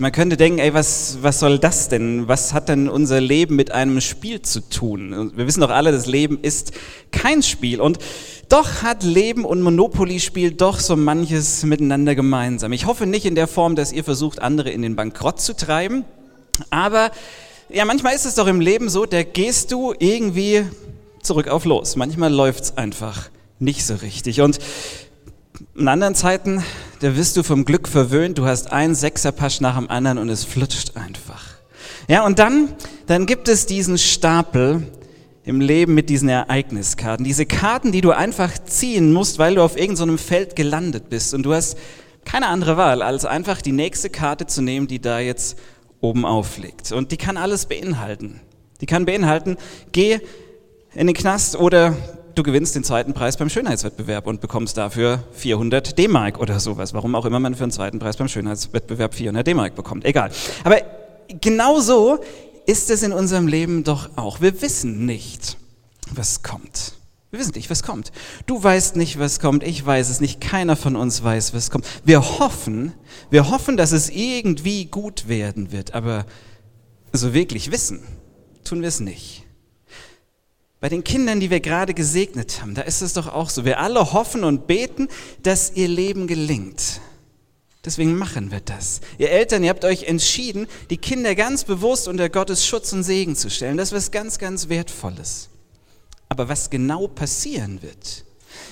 Man könnte denken, ey, was, was soll das denn? Was hat denn unser Leben mit einem Spiel zu tun? Wir wissen doch alle, das Leben ist kein Spiel. Und doch hat Leben und Monopoly-Spiel doch so manches miteinander gemeinsam. Ich hoffe nicht in der Form, dass ihr versucht, andere in den Bankrott zu treiben. Aber ja, manchmal ist es doch im Leben so, da gehst du irgendwie zurück auf los. Manchmal läuft's einfach nicht so richtig. Und in anderen Zeiten, da wirst du vom Glück verwöhnt, du hast einen Sechserpasch nach dem anderen und es flutscht einfach. Ja, und dann, dann gibt es diesen Stapel im Leben mit diesen Ereigniskarten. Diese Karten, die du einfach ziehen musst, weil du auf irgendeinem so Feld gelandet bist und du hast keine andere Wahl, als einfach die nächste Karte zu nehmen, die da jetzt oben aufliegt. Und die kann alles beinhalten. Die kann beinhalten, geh in den Knast oder du gewinnst den zweiten Preis beim Schönheitswettbewerb und bekommst dafür 400 D-Mark oder sowas. Warum auch immer man für einen zweiten Preis beim Schönheitswettbewerb 400 D-Mark bekommt. Egal. Aber genau so ist es in unserem Leben doch auch. Wir wissen nicht, was kommt. Wir wissen nicht, was kommt. Du weißt nicht, was kommt. Ich weiß es nicht. Keiner von uns weiß, was kommt. Wir hoffen, wir hoffen, dass es irgendwie gut werden wird. Aber so wirklich wissen, tun wir es nicht. Bei den Kindern, die wir gerade gesegnet haben, da ist es doch auch so. Wir alle hoffen und beten, dass ihr Leben gelingt. Deswegen machen wir das. Ihr Eltern, ihr habt euch entschieden, die Kinder ganz bewusst unter Gottes Schutz und Segen zu stellen. Das ist was ganz, ganz Wertvolles. Aber was genau passieren wird,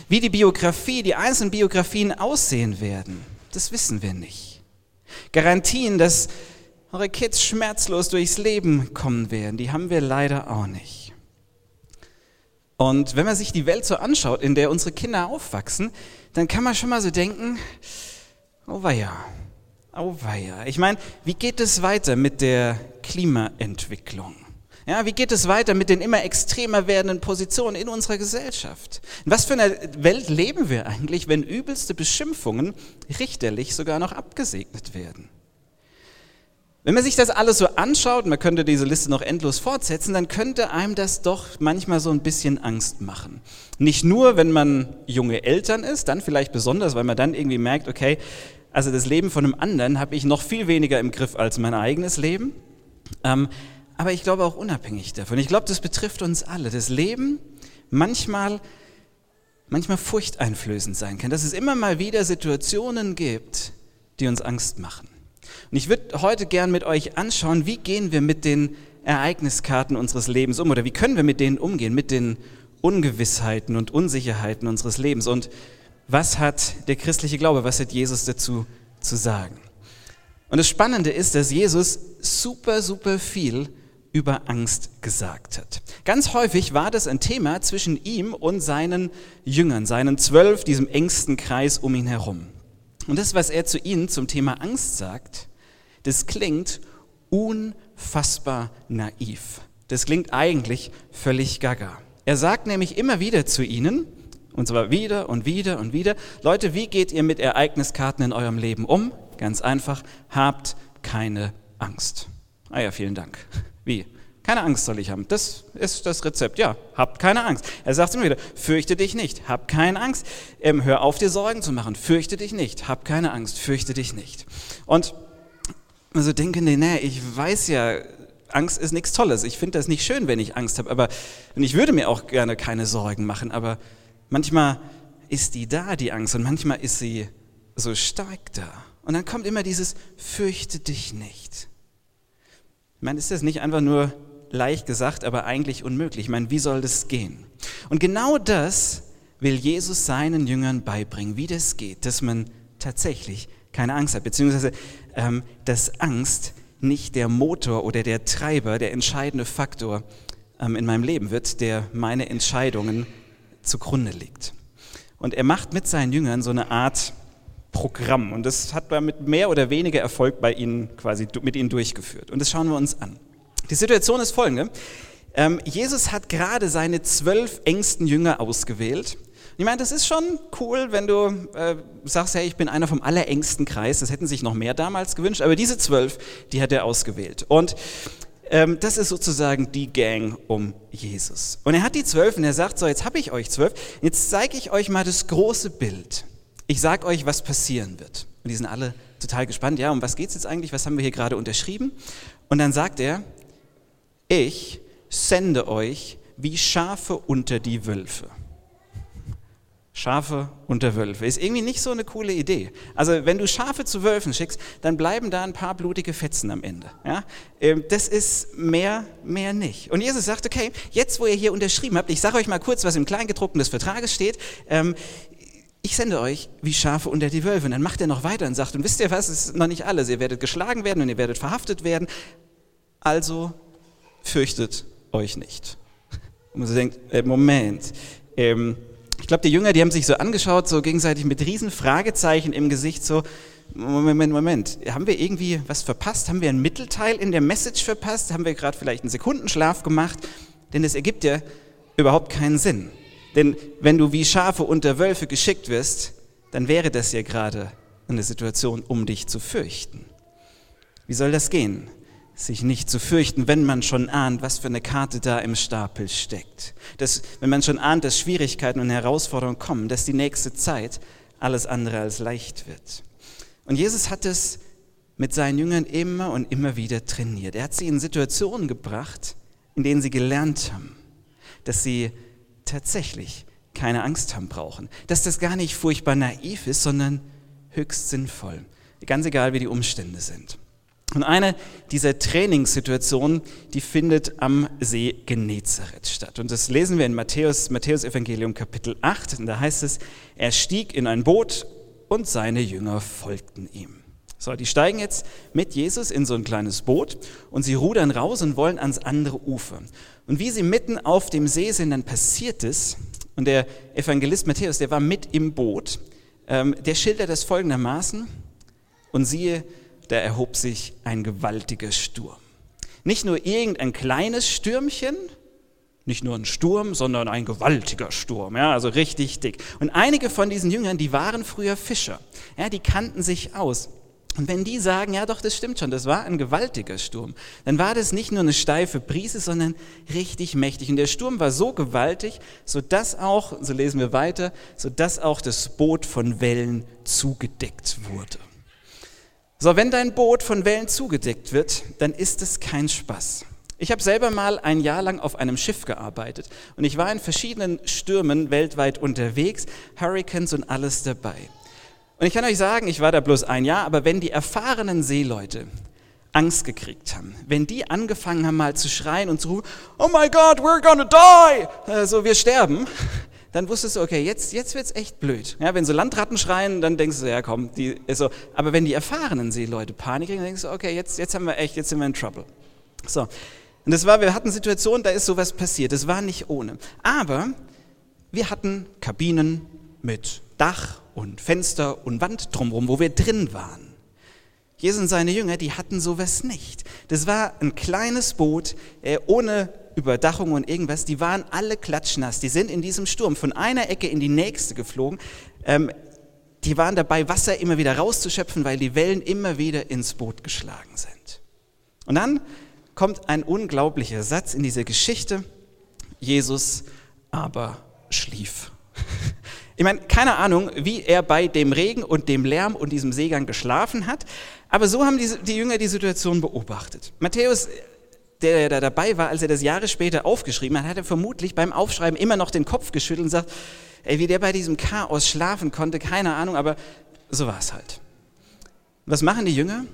wie die Biografie, die einzelnen Biografien aussehen werden, das wissen wir nicht. Garantien, dass eure Kids schmerzlos durchs Leben kommen werden, die haben wir leider auch nicht. Und wenn man sich die Welt so anschaut, in der unsere Kinder aufwachsen, dann kann man schon mal so denken, oh weia, oh weia. Ich meine, wie geht es weiter mit der Klimaentwicklung? Ja, wie geht es weiter mit den immer extremer werdenden Positionen in unserer Gesellschaft? In was für einer Welt leben wir eigentlich, wenn übelste Beschimpfungen richterlich sogar noch abgesegnet werden? Wenn man sich das alles so anschaut, man könnte diese Liste noch endlos fortsetzen, dann könnte einem das doch manchmal so ein bisschen Angst machen. Nicht nur, wenn man junge Eltern ist, dann vielleicht besonders, weil man dann irgendwie merkt, okay, also das Leben von einem anderen habe ich noch viel weniger im Griff als mein eigenes Leben. Ähm, aber ich glaube auch unabhängig davon. Ich glaube, das betrifft uns alle. Das Leben manchmal, manchmal furchteinflößend sein kann, dass es immer mal wieder Situationen gibt, die uns Angst machen. Und ich würde heute gern mit euch anschauen, wie gehen wir mit den Ereigniskarten unseres Lebens um oder wie können wir mit denen umgehen, mit den Ungewissheiten und Unsicherheiten unseres Lebens und was hat der christliche Glaube, was hat Jesus dazu zu sagen. Und das Spannende ist, dass Jesus super, super viel über Angst gesagt hat. Ganz häufig war das ein Thema zwischen ihm und seinen Jüngern, seinen zwölf, diesem engsten Kreis um ihn herum. Und das, was er zu ihnen zum Thema Angst sagt, das klingt unfassbar naiv. Das klingt eigentlich völlig gaga. Er sagt nämlich immer wieder zu ihnen, und zwar wieder und wieder und wieder, Leute, wie geht ihr mit Ereigniskarten in eurem Leben um? Ganz einfach, habt keine Angst. Ah ja, vielen Dank. Wie? Keine Angst soll ich haben. Das ist das Rezept. Ja, habt keine Angst. Er sagt immer wieder, fürchte dich nicht, hab keine Angst. Ähm, hör auf, dir Sorgen zu machen. Fürchte dich nicht, hab keine Angst, fürchte dich nicht. Und also denke, nee, nee, ich weiß ja, Angst ist nichts Tolles. Ich finde das nicht schön, wenn ich Angst habe. Aber und ich würde mir auch gerne keine Sorgen machen. Aber manchmal ist die da, die Angst, und manchmal ist sie so stark da. Und dann kommt immer dieses Fürchte dich nicht. Ich meine, ist das nicht einfach nur leicht gesagt, aber eigentlich unmöglich. Ich meine, wie soll das gehen? Und genau das will Jesus seinen Jüngern beibringen, wie das geht, dass man tatsächlich keine Angst hat, beziehungsweise ähm, dass Angst nicht der Motor oder der Treiber, der entscheidende Faktor ähm, in meinem Leben wird, der meine Entscheidungen zugrunde legt. Und er macht mit seinen Jüngern so eine Art Programm und das hat er mit mehr oder weniger Erfolg bei ihnen quasi mit ihnen durchgeführt. Und das schauen wir uns an. Die Situation ist folgende. Ähm, Jesus hat gerade seine zwölf engsten Jünger ausgewählt. Ich meine, das ist schon cool, wenn du äh, sagst, hey, ich bin einer vom allerengsten Kreis. Das hätten sich noch mehr damals gewünscht, aber diese zwölf, die hat er ausgewählt. Und ähm, das ist sozusagen die Gang um Jesus. Und er hat die zwölf und er sagt, so, jetzt habe ich euch zwölf. Jetzt zeige ich euch mal das große Bild. Ich sage euch, was passieren wird. Und die sind alle total gespannt, ja, um was geht es jetzt eigentlich? Was haben wir hier gerade unterschrieben? Und dann sagt er, ich sende euch wie Schafe unter die Wölfe. Schafe unter Wölfe. Ist irgendwie nicht so eine coole Idee. Also wenn du Schafe zu Wölfen schickst, dann bleiben da ein paar blutige Fetzen am Ende. Ja? Ähm, das ist mehr, mehr nicht. Und Jesus sagt, okay, jetzt wo ihr hier unterschrieben habt, ich sage euch mal kurz, was im Kleingedruckten des Vertrages steht, ähm, ich sende euch wie Schafe unter die Wölfe. Und dann macht er noch weiter und sagt, und wisst ihr was, es ist noch nicht alles. Ihr werdet geschlagen werden und ihr werdet verhaftet werden. Also fürchtet euch nicht. Und man denkt, äh, Moment, ähm, ich glaube, die Jünger, die haben sich so angeschaut, so gegenseitig mit riesen Fragezeichen im Gesicht, so, Moment, Moment, haben wir irgendwie was verpasst? Haben wir ein Mittelteil in der Message verpasst? Haben wir gerade vielleicht einen Sekundenschlaf gemacht? Denn es ergibt ja überhaupt keinen Sinn. Denn wenn du wie Schafe unter Wölfe geschickt wirst, dann wäre das ja gerade eine Situation, um dich zu fürchten. Wie soll das gehen? Sich nicht zu fürchten, wenn man schon ahnt, was für eine Karte da im Stapel steckt. Dass, wenn man schon ahnt, dass Schwierigkeiten und Herausforderungen kommen, dass die nächste Zeit alles andere als leicht wird. Und Jesus hat es mit seinen Jüngern immer und immer wieder trainiert. Er hat sie in Situationen gebracht, in denen sie gelernt haben, dass sie tatsächlich keine Angst haben brauchen, dass das gar nicht furchtbar naiv ist, sondern höchst sinnvoll, ganz egal wie die Umstände sind. Und eine dieser Trainingssituationen, die findet am See Genezareth statt. Und das lesen wir in Matthäus, Matthäus Evangelium Kapitel 8. Und da heißt es, er stieg in ein Boot und seine Jünger folgten ihm. So, die steigen jetzt mit Jesus in so ein kleines Boot und sie rudern raus und wollen ans andere Ufer. Und wie sie mitten auf dem See sind, dann passiert es, und der Evangelist Matthäus, der war mit im Boot, ähm, der schildert das folgendermaßen, und siehe, da erhob sich ein gewaltiger Sturm. Nicht nur irgendein kleines Stürmchen, nicht nur ein Sturm, sondern ein gewaltiger Sturm, ja, also richtig dick. Und einige von diesen Jüngern, die waren früher Fischer, ja, die kannten sich aus. Und wenn die sagen, ja doch, das stimmt schon, das war ein gewaltiger Sturm, dann war das nicht nur eine steife Brise, sondern richtig mächtig. Und der Sturm war so gewaltig, sodass auch, so lesen wir weiter, sodass auch das Boot von Wellen zugedeckt wurde. So, wenn dein Boot von Wellen zugedeckt wird, dann ist es kein Spaß. Ich habe selber mal ein Jahr lang auf einem Schiff gearbeitet und ich war in verschiedenen Stürmen weltweit unterwegs, Hurricanes und alles dabei. Und ich kann euch sagen, ich war da bloß ein Jahr, aber wenn die erfahrenen Seeleute Angst gekriegt haben, wenn die angefangen haben mal zu schreien und zu rufen, oh my God, we're gonna die, äh, so wir sterben, dann wusstest du, okay, jetzt, jetzt wird es echt blöd. Ja, wenn so Landratten schreien, dann denkst du, ja komm, die ist so. Aber wenn die erfahrenen Seeleute Panik kriegen, dann denkst du, okay, jetzt, jetzt haben wir echt, jetzt sind wir in Trouble. So. Und das war, wir hatten Situationen, da ist sowas passiert. Das war nicht ohne. Aber wir hatten Kabinen mit Dach und Fenster und Wand drumherum, wo wir drin waren. Jesus und seine Jünger, die hatten sowas nicht. Das war ein kleines Boot äh, ohne Überdachung und irgendwas, die waren alle klatschnass. Die sind in diesem Sturm von einer Ecke in die nächste geflogen. Ähm, die waren dabei, Wasser immer wieder rauszuschöpfen, weil die Wellen immer wieder ins Boot geschlagen sind. Und dann kommt ein unglaublicher Satz in dieser Geschichte. Jesus aber schlief. Ich meine, keine Ahnung, wie er bei dem Regen und dem Lärm und diesem Seegang geschlafen hat, aber so haben die, die Jünger die Situation beobachtet. Matthäus der da dabei war, als er das Jahre später aufgeschrieben hat, hat er vermutlich beim Aufschreiben immer noch den Kopf geschüttelt und sagt, ey, wie der bei diesem Chaos schlafen konnte, keine Ahnung, aber so war es halt. Was machen die Jünger?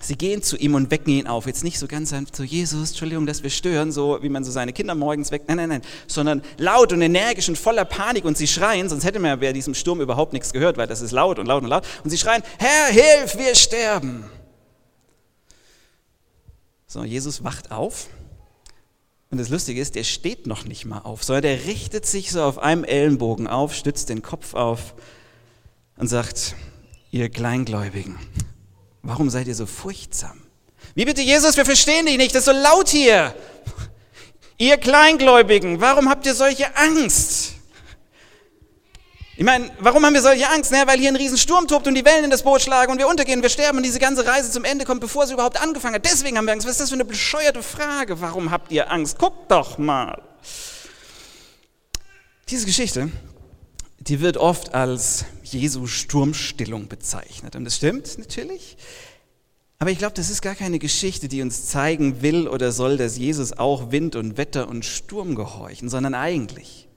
Sie gehen zu ihm und wecken ihn auf. Jetzt nicht so ganz sanft, so Jesus, Entschuldigung, dass wir stören, so wie man so seine Kinder morgens weckt. Nein, nein, nein. Sondern laut und energisch und voller Panik und sie schreien, sonst hätte man ja bei diesem Sturm überhaupt nichts gehört, weil das ist laut und laut und laut. Und sie schreien, Herr, hilf, wir sterben. So, Jesus wacht auf. Und das Lustige ist, der steht noch nicht mal auf, sondern der richtet sich so auf einem Ellenbogen auf, stützt den Kopf auf und sagt, ihr Kleingläubigen, warum seid ihr so furchtsam? Wie bitte, Jesus, wir verstehen dich nicht, das ist so laut hier. Ihr Kleingläubigen, warum habt ihr solche Angst? Ich meine, warum haben wir solche Angst? Naja, weil hier ein Riesensturm tobt und die Wellen in das Boot schlagen und wir untergehen, wir sterben und diese ganze Reise zum Ende kommt, bevor sie überhaupt angefangen hat. Deswegen haben wir Angst. Was ist das für eine bescheuerte Frage? Warum habt ihr Angst? Guckt doch mal. Diese Geschichte, die wird oft als Jesu Sturmstillung bezeichnet. Und das stimmt natürlich. Aber ich glaube, das ist gar keine Geschichte, die uns zeigen will oder soll, dass Jesus auch Wind und Wetter und Sturm gehorchen, sondern eigentlich,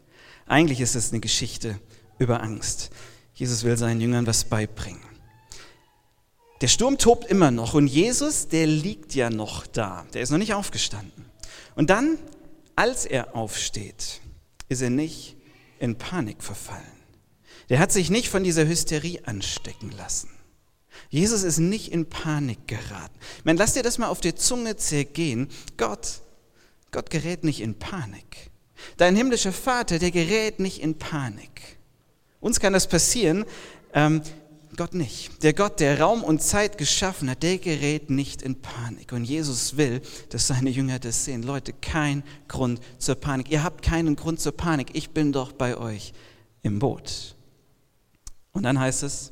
eigentlich ist es eine Geschichte über Angst. Jesus will seinen Jüngern was beibringen. Der Sturm tobt immer noch und Jesus, der liegt ja noch da, der ist noch nicht aufgestanden. Und dann, als er aufsteht, ist er nicht in Panik verfallen. Der hat sich nicht von dieser Hysterie anstecken lassen. Jesus ist nicht in Panik geraten. Meine, lass dir das mal auf der Zunge zergehen. Gott, Gott gerät nicht in Panik. Dein himmlischer Vater, der gerät nicht in Panik. Uns kann das passieren, ähm, Gott nicht. Der Gott, der Raum und Zeit geschaffen hat, der gerät nicht in Panik. Und Jesus will, dass seine Jünger das sehen. Leute, kein Grund zur Panik. Ihr habt keinen Grund zur Panik. Ich bin doch bei euch im Boot. Und dann heißt es,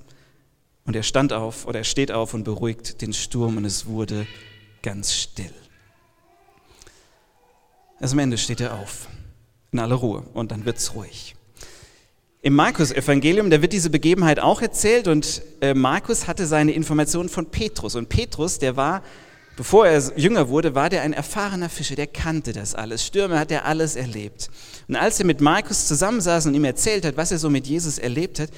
und er stand auf oder er steht auf und beruhigt den Sturm und es wurde ganz still. Also am Ende steht er auf, in aller Ruhe und dann wird es ruhig. Im Markus-Evangelium, da wird diese Begebenheit auch erzählt und äh, Markus hatte seine Informationen von Petrus. Und Petrus, der war, bevor er jünger wurde, war der ein erfahrener Fischer, der kannte das alles. Stürme hat er alles erlebt. Und als er mit Markus zusammensaß und ihm erzählt hat, was er so mit Jesus erlebt hat,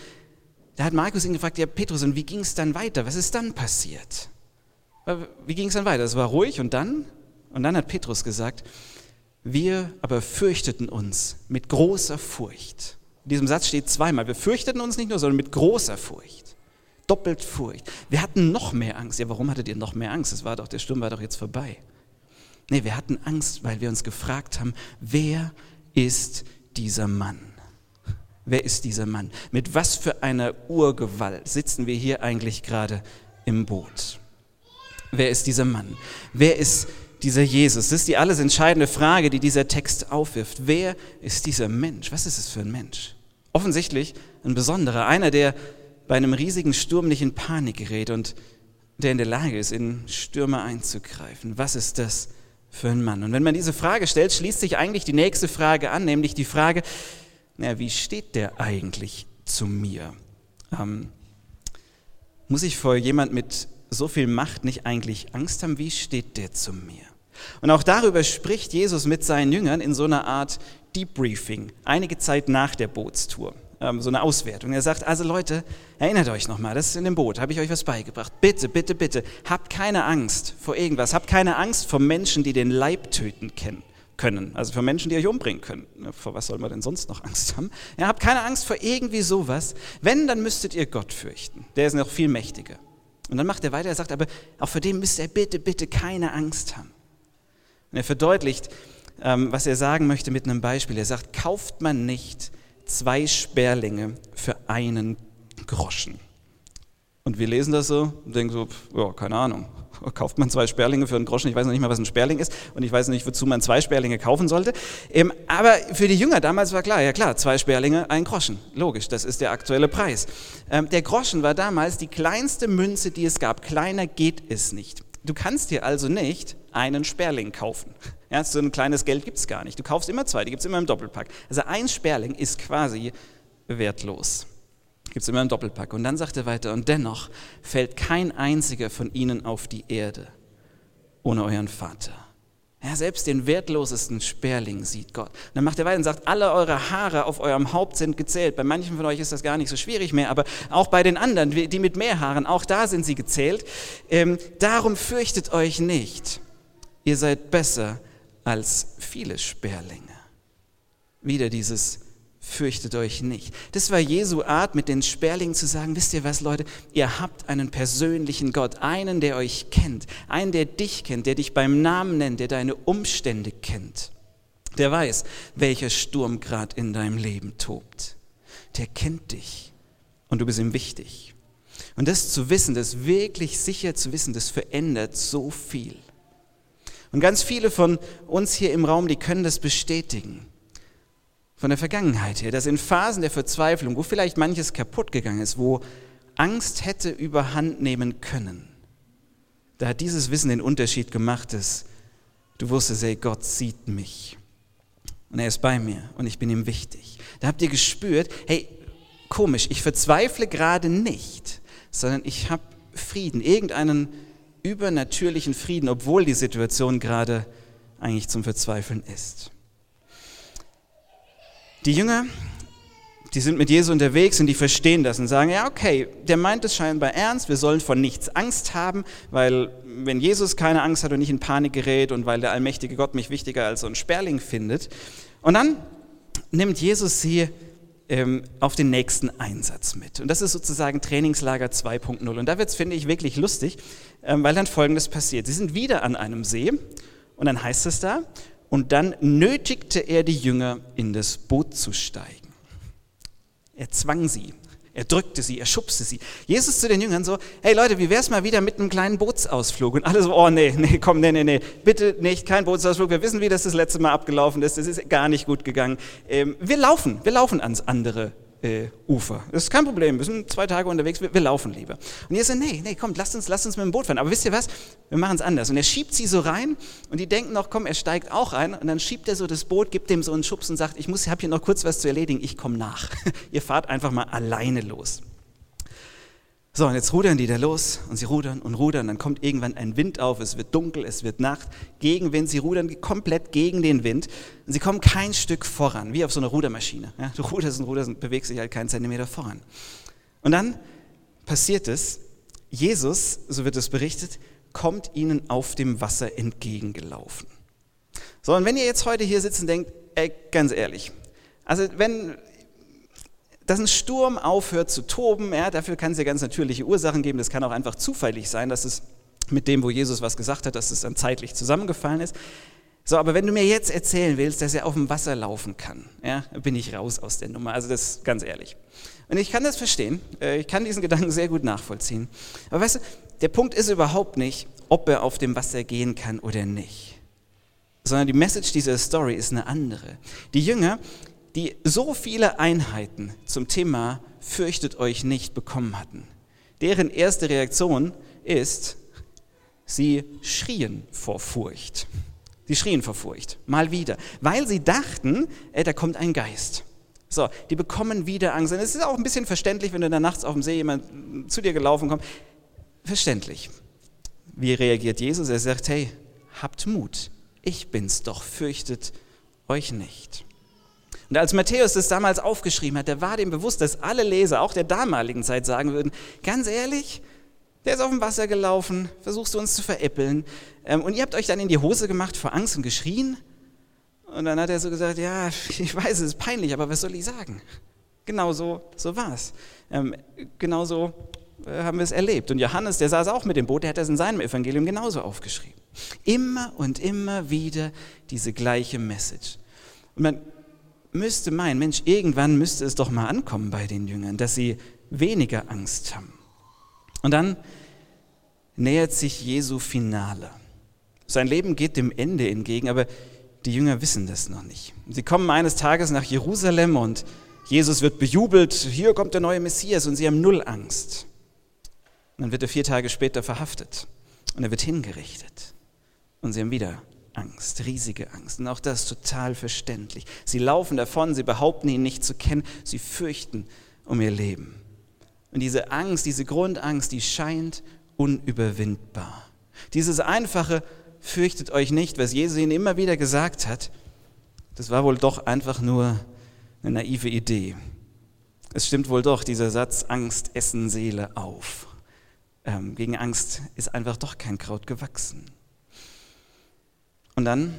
da hat Markus ihn gefragt, ja Petrus, und wie ging es dann weiter? Was ist dann passiert? Wie ging es dann weiter? Es war ruhig und dann? Und dann hat Petrus gesagt, wir aber fürchteten uns mit großer Furcht. In diesem Satz steht zweimal, wir fürchteten uns nicht nur, sondern mit großer Furcht. Doppelt Furcht. Wir hatten noch mehr Angst. Ja, warum hattet ihr noch mehr Angst? Es war doch, der Sturm war doch jetzt vorbei. Nee, wir hatten Angst, weil wir uns gefragt haben, wer ist dieser Mann? Wer ist dieser Mann? Mit was für einer Urgewalt sitzen wir hier eigentlich gerade im Boot? Wer ist dieser Mann? Wer ist dieser Jesus? Das ist die alles entscheidende Frage, die dieser Text aufwirft. Wer ist dieser Mensch? Was ist es für ein Mensch? Offensichtlich ein besonderer, einer, der bei einem riesigen Sturm nicht in Panik gerät und der in der Lage ist, in Stürme einzugreifen. Was ist das für ein Mann? Und wenn man diese Frage stellt, schließt sich eigentlich die nächste Frage an, nämlich die Frage, na, wie steht der eigentlich zu mir? Ähm, muss ich vor jemand mit so viel Macht nicht eigentlich Angst haben? Wie steht der zu mir? Und auch darüber spricht Jesus mit seinen Jüngern in so einer Art Debriefing, einige Zeit nach der Bootstour, ähm, so eine Auswertung. Er sagt, also Leute, erinnert euch nochmal, das ist in dem Boot, habe ich euch was beigebracht. Bitte, bitte, bitte, habt keine Angst vor irgendwas, habt keine Angst vor Menschen, die den Leib töten können. Also für Menschen, die euch umbringen können. Vor was soll man denn sonst noch Angst haben? Ja, habt keine Angst vor irgendwie sowas. Wenn, dann müsstet ihr Gott fürchten. Der ist noch viel mächtiger. Und dann macht er weiter, er sagt, aber auch vor dem müsst ihr bitte, bitte keine Angst haben. Und er verdeutlicht, ähm, was er sagen möchte mit einem Beispiel. Er sagt, kauft man nicht zwei Sperlinge für einen Groschen. Und wir lesen das so und denken so, ja, keine Ahnung kauft man zwei Sperlinge für einen Groschen. Ich weiß noch nicht mal, was ein Sperling ist und ich weiß nicht, wozu man zwei Sperlinge kaufen sollte. Ähm, aber für die Jünger damals war klar, ja klar, zwei Sperlinge, ein Groschen. Logisch, das ist der aktuelle Preis. Ähm, der Groschen war damals die kleinste Münze, die es gab. Kleiner geht es nicht. Du kannst dir also nicht einen Sperling kaufen. Ja, so ein kleines Geld gibt es gar nicht. Du kaufst immer zwei, die gibt es immer im Doppelpack. Also ein Sperling ist quasi wertlos. Gibt es immer einen Doppelpack. Und dann sagt er weiter, und dennoch fällt kein einziger von ihnen auf die Erde ohne euren Vater. Ja, selbst den wertlosesten Sperling sieht Gott. Und dann macht er weiter und sagt, alle eure Haare auf eurem Haupt sind gezählt. Bei manchen von euch ist das gar nicht so schwierig mehr, aber auch bei den anderen, die mit mehr Haaren, auch da sind sie gezählt. Ähm, darum fürchtet euch nicht. Ihr seid besser als viele Sperlinge. Wieder dieses fürchtet euch nicht. Das war Jesu Art, mit den Sperlingen zu sagen, wisst ihr was, Leute, ihr habt einen persönlichen Gott, einen, der euch kennt, einen, der dich kennt, der dich beim Namen nennt, der deine Umstände kennt. Der weiß, welcher Sturm gerade in deinem Leben tobt. Der kennt dich und du bist ihm wichtig. Und das zu wissen, das wirklich sicher zu wissen, das verändert so viel. Und ganz viele von uns hier im Raum, die können das bestätigen von der Vergangenheit her, dass in Phasen der Verzweiflung, wo vielleicht manches kaputt gegangen ist, wo Angst hätte überhand nehmen können, da hat dieses Wissen den Unterschied gemacht, dass du wusstest, ey, Gott sieht mich und er ist bei mir und ich bin ihm wichtig. Da habt ihr gespürt, hey, komisch, ich verzweifle gerade nicht, sondern ich habe Frieden, irgendeinen übernatürlichen Frieden, obwohl die Situation gerade eigentlich zum Verzweifeln ist. Die Jünger, die sind mit Jesus unterwegs und die verstehen das und sagen, ja, okay, der meint es scheinbar ernst, wir sollen von nichts Angst haben, weil wenn Jesus keine Angst hat und nicht in Panik gerät und weil der allmächtige Gott mich wichtiger als so ein Sperling findet. Und dann nimmt Jesus sie ähm, auf den nächsten Einsatz mit. Und das ist sozusagen Trainingslager 2.0. Und da wird es, finde ich, wirklich lustig, ähm, weil dann Folgendes passiert. Sie sind wieder an einem See und dann heißt es da, und dann nötigte er die Jünger, in das Boot zu steigen. Er zwang sie. Er drückte sie, er schubste sie. Jesus zu den Jüngern so, hey Leute, wie wär's mal wieder mit einem kleinen Bootsausflug? Und alle so, oh nee, nee, komm, nee, nee, nee, bitte nicht, kein Bootsausflug. Wir wissen, wie das das letzte Mal abgelaufen ist. Das ist gar nicht gut gegangen. Ähm, wir laufen, wir laufen ans andere äh, Ufer. Das ist kein Problem, wir sind zwei Tage unterwegs, wir, wir laufen lieber. Und ihr sagt, nee, nee, komm, lasst uns, lasst uns mit dem Boot fahren. Aber wisst ihr was, wir machen es anders. Und er schiebt sie so rein und die denken noch, komm, er steigt auch ein. Und dann schiebt er so das Boot, gibt dem so einen Schubs und sagt, ich habe hier noch kurz was zu erledigen, ich komme nach. ihr fahrt einfach mal alleine los. So, und jetzt rudern die da los und sie rudern und rudern. Dann kommt irgendwann ein Wind auf, es wird dunkel, es wird Nacht, Gegenwind. Sie rudern komplett gegen den Wind und sie kommen kein Stück voran, wie auf so einer Rudermaschine. Ja, du ruderst und ruderst und bewegst dich halt keinen Zentimeter voran. Und dann passiert es, Jesus, so wird es berichtet, kommt ihnen auf dem Wasser entgegengelaufen. So, und wenn ihr jetzt heute hier sitzt und denkt, ey, ganz ehrlich, also wenn dass ein Sturm aufhört zu toben, ja, dafür kann es ja ganz natürliche Ursachen geben. Das kann auch einfach zufällig sein, dass es mit dem, wo Jesus was gesagt hat, dass es dann zeitlich zusammengefallen ist. So, aber wenn du mir jetzt erzählen willst, dass er auf dem Wasser laufen kann, ja, bin ich raus aus der Nummer. Also das ist ganz ehrlich. Und ich kann das verstehen. Äh, ich kann diesen Gedanken sehr gut nachvollziehen. Aber weißt du, der Punkt ist überhaupt nicht, ob er auf dem Wasser gehen kann oder nicht. Sondern die Message dieser Story ist eine andere. Die Jünger, die so viele Einheiten zum Thema fürchtet euch nicht bekommen hatten. Deren erste Reaktion ist, sie schrien vor Furcht. Sie schrien vor Furcht, mal wieder, weil sie dachten, ey, da kommt ein Geist. So, die bekommen wieder Angst. Und es ist auch ein bisschen verständlich, wenn du da nachts auf dem See jemand zu dir gelaufen kommt. Verständlich. Wie reagiert Jesus? Er sagt, hey, habt Mut. Ich bin's doch, fürchtet euch nicht. Und als Matthäus das damals aufgeschrieben hat, da war dem bewusst, dass alle Leser, auch der damaligen Zeit, sagen würden, ganz ehrlich, der ist auf dem Wasser gelaufen, versuchst du uns zu veräppeln. Ähm, und ihr habt euch dann in die Hose gemacht vor Angst und geschrien. Und dann hat er so gesagt, ja, ich weiß, es ist peinlich, aber was soll ich sagen? Genau so, so war es. Ähm, genau so äh, haben wir es erlebt. Und Johannes, der saß auch mit dem Boot, der hat das in seinem Evangelium genauso aufgeschrieben. Immer und immer wieder diese gleiche Message. Und man müsste meinen, Mensch, irgendwann müsste es doch mal ankommen bei den Jüngern, dass sie weniger Angst haben. Und dann nähert sich Jesu Finale. Sein Leben geht dem Ende entgegen, aber die Jünger wissen das noch nicht. Sie kommen eines Tages nach Jerusalem und Jesus wird bejubelt, hier kommt der neue Messias und sie haben null Angst. Und dann wird er vier Tage später verhaftet und er wird hingerichtet und sie haben wieder Angst, riesige Angst. Und auch das ist total verständlich. Sie laufen davon, sie behaupten ihn nicht zu kennen, sie fürchten um ihr Leben. Und diese Angst, diese Grundangst, die scheint unüberwindbar. Dieses einfache, fürchtet euch nicht, was Jesus ihnen immer wieder gesagt hat, das war wohl doch einfach nur eine naive Idee. Es stimmt wohl doch, dieser Satz, Angst essen Seele auf. Ähm, gegen Angst ist einfach doch kein Kraut gewachsen. Und dann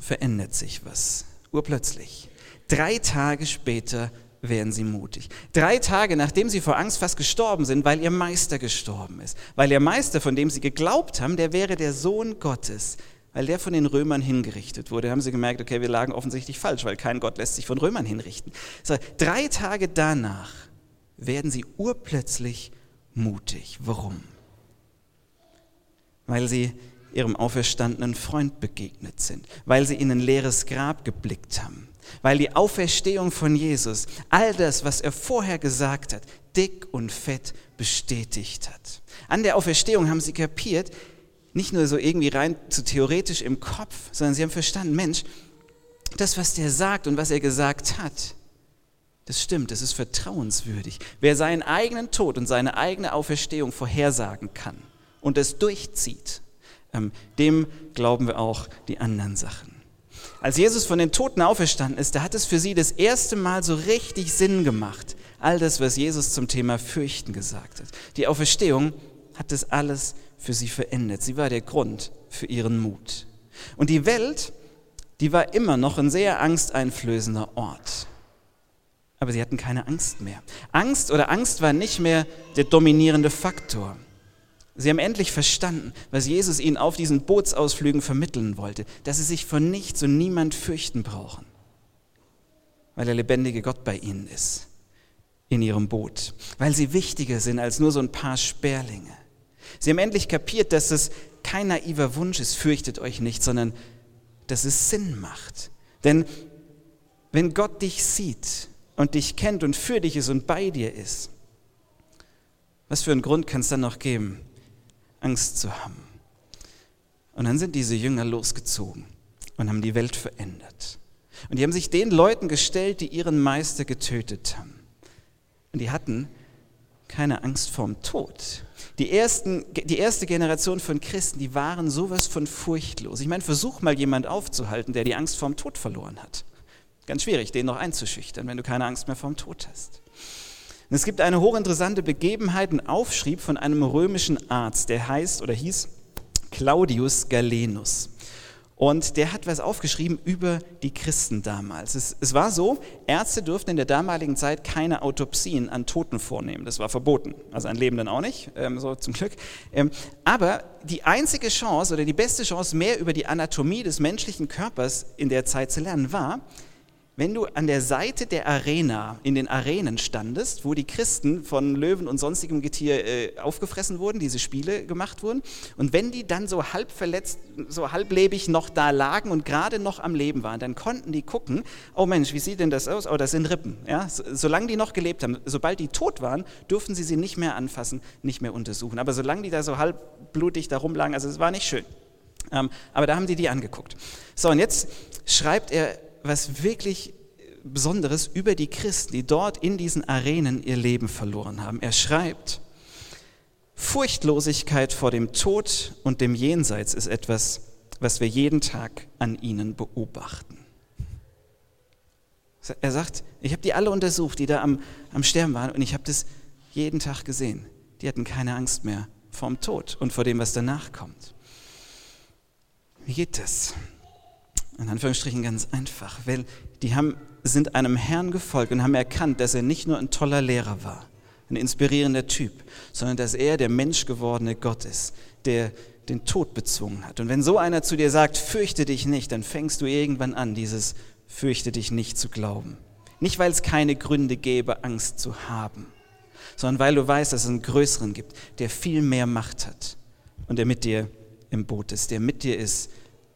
verändert sich was, urplötzlich. Drei Tage später werden sie mutig. Drei Tage nachdem sie vor Angst fast gestorben sind, weil ihr Meister gestorben ist. Weil ihr Meister, von dem sie geglaubt haben, der wäre der Sohn Gottes, weil der von den Römern hingerichtet wurde, haben sie gemerkt, okay, wir lagen offensichtlich falsch, weil kein Gott lässt sich von Römern hinrichten. So, drei Tage danach werden sie urplötzlich mutig. Warum? Weil sie ihrem auferstandenen Freund begegnet sind, weil sie in ein leeres Grab geblickt haben, weil die Auferstehung von Jesus all das, was er vorher gesagt hat, dick und fett bestätigt hat. An der Auferstehung haben sie kapiert, nicht nur so irgendwie rein zu theoretisch im Kopf, sondern sie haben verstanden, Mensch, das, was der sagt und was er gesagt hat, Das stimmt, es ist vertrauenswürdig. Wer seinen eigenen Tod und seine eigene Auferstehung vorhersagen kann und es durchzieht, dem glauben wir auch die anderen Sachen. Als Jesus von den Toten auferstanden ist, da hat es für sie das erste Mal so richtig Sinn gemacht. All das, was Jesus zum Thema Fürchten gesagt hat. Die Auferstehung hat das alles für sie verändert. Sie war der Grund für ihren Mut. Und die Welt, die war immer noch ein sehr angsteinflößender Ort. Aber sie hatten keine Angst mehr. Angst oder Angst war nicht mehr der dominierende Faktor. Sie haben endlich verstanden, was Jesus ihnen auf diesen Bootsausflügen vermitteln wollte, dass sie sich vor nichts und niemand fürchten brauchen, weil der lebendige Gott bei ihnen ist, in ihrem Boot, weil sie wichtiger sind als nur so ein paar Sperlinge. Sie haben endlich kapiert, dass es kein naiver Wunsch ist, fürchtet euch nicht, sondern dass es Sinn macht. Denn wenn Gott dich sieht und dich kennt und für dich ist und bei dir ist, was für einen Grund kann es dann noch geben, Angst zu haben. Und dann sind diese Jünger losgezogen und haben die Welt verändert. Und die haben sich den Leuten gestellt, die ihren Meister getötet haben. Und die hatten keine Angst vorm Tod. Die, ersten, die erste Generation von Christen, die waren sowas von furchtlos. Ich meine, versuch mal jemand aufzuhalten, der die Angst vorm Tod verloren hat. Ganz schwierig, den noch einzuschüchtern, wenn du keine Angst mehr vorm Tod hast. Und es gibt eine hochinteressante Begebenheit, einen Aufschrieb von einem römischen Arzt, der heißt oder hieß Claudius Galenus. Und der hat was aufgeschrieben über die Christen damals. Es, es, war so, Ärzte durften in der damaligen Zeit keine Autopsien an Toten vornehmen. Das war verboten. Also an Lebenden auch nicht, ähm, so zum Glück. Ähm, aber die einzige Chance oder die beste Chance, mehr über die Anatomie des menschlichen Körpers in der Zeit zu lernen, war, wenn du an der Seite der Arena, in den Arenen standest, wo die Christen von Löwen und sonstigem Getier äh, aufgefressen wurden, diese Spiele gemacht wurden, und wenn die dann so halb verletzt, so halblebig noch da lagen und gerade noch am Leben waren, dann konnten die gucken, oh Mensch, wie sieht denn das aus? Oh, das sind Rippen. Ja? Solange die noch gelebt haben, sobald die tot waren, durften sie sie nicht mehr anfassen, nicht mehr untersuchen. Aber solange die da so halbblutig da rumlagen, also es war nicht schön. Ähm, aber da haben die die angeguckt. So, und jetzt schreibt er was wirklich Besonderes über die Christen, die dort in diesen Arenen ihr Leben verloren haben. Er schreibt, Furchtlosigkeit vor dem Tod und dem Jenseits ist etwas, was wir jeden Tag an ihnen beobachten. Er sagt, ich habe die alle untersucht, die da am, am Sterben waren, und ich habe das jeden Tag gesehen. Die hatten keine Angst mehr vor dem Tod und vor dem, was danach kommt. Wie geht das? In Anführungsstrichen ganz einfach, weil die haben, sind einem Herrn gefolgt und haben erkannt, dass er nicht nur ein toller Lehrer war, ein inspirierender Typ, sondern dass er der menschgewordene Gott ist, der den Tod bezwungen hat. Und wenn so einer zu dir sagt, fürchte dich nicht, dann fängst du irgendwann an, dieses fürchte dich nicht zu glauben. Nicht, weil es keine Gründe gäbe, Angst zu haben, sondern weil du weißt, dass es einen größeren gibt, der viel mehr Macht hat und der mit dir im Boot ist, der mit dir ist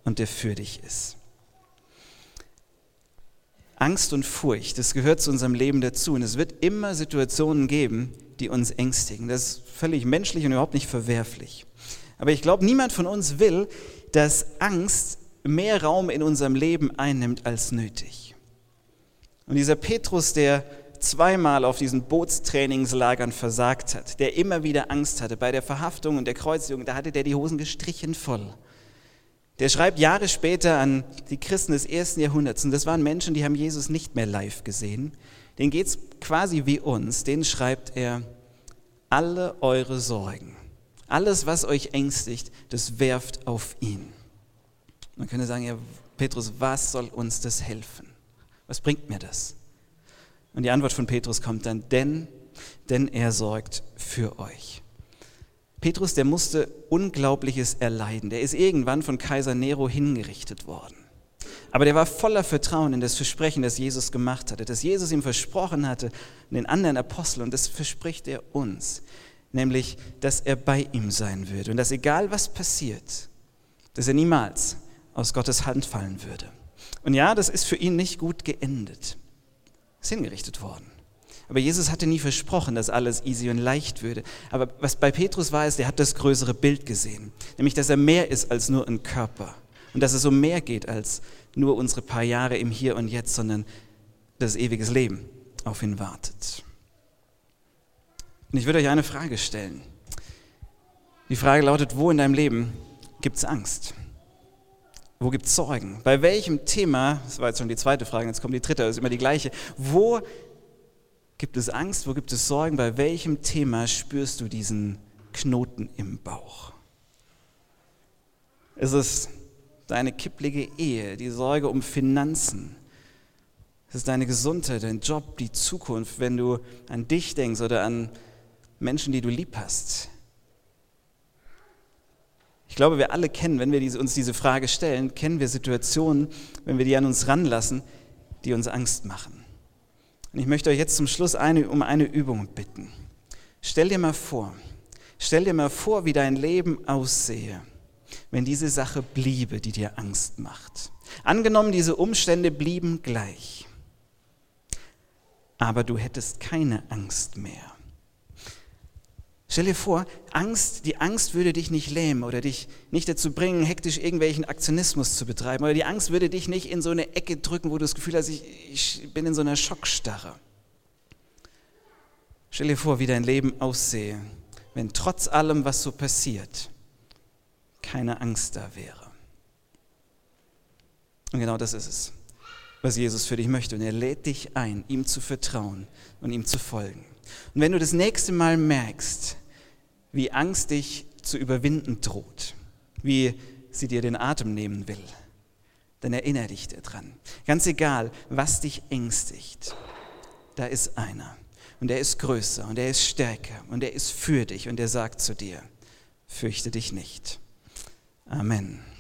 und der für dich ist. Angst und Furcht, das gehört zu unserem Leben dazu. Und es wird immer Situationen geben, die uns ängstigen. Das ist völlig menschlich und überhaupt nicht verwerflich. Aber ich glaube, niemand von uns will, dass Angst mehr Raum in unserem Leben einnimmt als nötig. Und dieser Petrus, der zweimal auf diesen Bootstrainingslagern versagt hat, der immer wieder Angst hatte bei der Verhaftung und der Kreuzigung, da hatte der die Hosen gestrichen voll. Der schreibt Jahre später an die Christen des ersten Jahrhunderts, und das waren Menschen, die haben Jesus nicht mehr live gesehen. Denen geht es quasi wie uns, denen schreibt er, alle eure Sorgen, alles, was euch ängstigt, das werft auf ihn. Man könnte sagen, ja, Petrus, was soll uns das helfen? Was bringt mir das? Und die Antwort von Petrus kommt dann, denn, denn er sorgt für euch. Petrus, der musste Unglaubliches erleiden. Der ist irgendwann von Kaiser Nero hingerichtet worden. Aber der war voller Vertrauen in das Versprechen, das Jesus gemacht hatte, dass Jesus ihm versprochen hatte, den anderen Aposteln, und das verspricht er uns, nämlich, dass er bei ihm sein würde und dass egal was passiert, dass er niemals aus Gottes Hand fallen würde. Und ja, das ist für ihn nicht gut geendet. Ist hingerichtet worden. Aber Jesus hatte nie versprochen, dass alles easy und leicht würde. Aber was bei Petrus war, ist, er hat das größere Bild gesehen. Nämlich, dass er mehr ist als nur ein Körper. Und dass es um mehr geht als nur unsere paar Jahre im Hier und Jetzt, sondern das ewiges Leben. auf ihn wartet. Und ich würde euch eine Frage stellen. Die Frage lautet, wo in deinem Leben gibt es Angst? Wo gibt es Sorgen? Bei welchem Thema, das war jetzt schon die zweite Frage, jetzt kommt die dritte, das ist immer die gleiche. Wo gibt es Angst? Wo gibt es Sorgen? Bei welchem Thema spürst du diesen Knoten im Bauch? Ist es deine kipplige Ehe, die Sorge um Finanzen? Ist es deine Gesundheit, dein Job, die Zukunft, wenn du an dich denkst oder an Menschen, die du lieb hast? Ich glaube, wir alle kennen, wenn wir uns diese Frage stellen, kennen wir Situationen, wenn wir die an uns ranlassen, die uns Angst machen. Und ich möchte euch jetzt zum Schluss eine, um eine Übung bitten. Stell dir mal vor, stell dir mal vor, wie dein Leben aussehe, wenn diese Sache bliebe, die dir Angst macht. Angenommen, diese Umstände blieben gleich, aber du hättest keine Angst mehr. Stell dir vor, Angst, die Angst würde dich nicht lähmen oder dich nicht dazu bringen, hektisch irgendwelchen Aktionismus zu betreiben. Oder die Angst würde dich nicht in so eine Ecke drücken, wo du das Gefühl hast, ich, ich bin in so einer Schockstarre. Stell dir vor, wie dein Leben aussehe, wenn trotz allem, was so passiert, keine Angst da wäre. Und genau das ist es, was Jesus für dich möchte. Und er lädt dich ein, ihm zu vertrauen und ihm zu folgen. Und wenn du das nächste Mal merkst, wie Angst dich zu überwinden droht, wie sie dir den Atem nehmen will, dann erinnere dich daran. Ganz egal, was dich ängstigt, da ist einer. Und er ist größer und er ist stärker und er ist für dich und er sagt zu dir, fürchte dich nicht. Amen.